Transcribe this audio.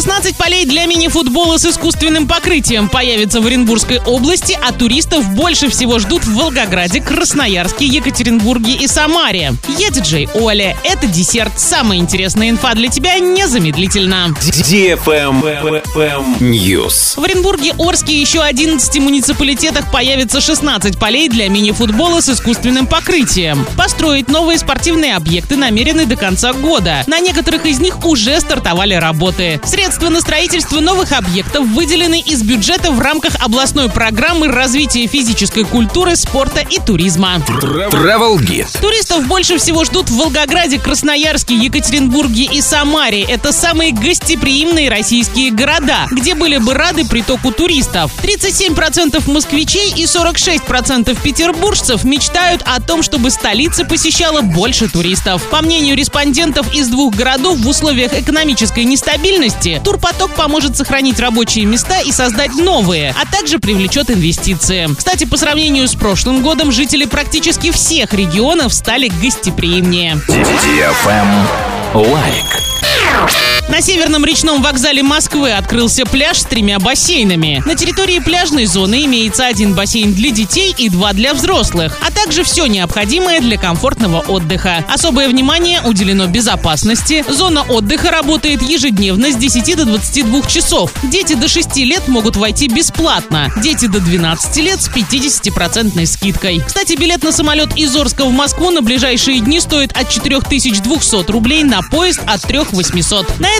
16 полей для мини-футбола с искусственным покрытием появится в Оренбургской области, а туристов больше всего ждут в Волгограде, Красноярске, Екатеринбурге и Самаре. Я диджей Оля. Это десерт. Самая интересная инфа для тебя незамедлительно. News. В Оренбурге, Орске и еще 11 муниципалитетах появится 16 полей для мини-футбола с искусственным покрытием. Построить новые спортивные объекты намерены до конца года. На некоторых из них уже стартовали работы. Средства на строительство новых объектов выделены из бюджета в рамках областной программы развития физической культуры, спорта и туризма. Travel Guide. Туристов больше всего ждут в Волгограде, Красноярске, Екатеринбурге и Самаре. Это самые гостеприимные российские города, где были бы рады притоку туристов. 37% москвичей и 46% петербуржцев мечтают о том, чтобы столица посещала больше туристов. По мнению респондентов из двух городов в условиях экономической нестабильности, турпоток поможет сохранить рабочие места и создать новые, а также привлечет инвестиции. Кстати, по сравнению с прошлым годом, жители практически всех регионов стали гостеприимнее. Лайк. На северном речном вокзале Москвы открылся пляж с тремя бассейнами. На территории пляжной зоны имеется один бассейн для детей и два для взрослых, а также все необходимое для комфортного отдыха. Особое внимание уделено безопасности. Зона отдыха работает ежедневно с 10 до 22 часов. Дети до 6 лет могут войти бесплатно. Дети до 12 лет с 50% скидкой. Кстати, билет на самолет из Орска в Москву на ближайшие дни стоит от 4200 рублей на поезд от 3800. На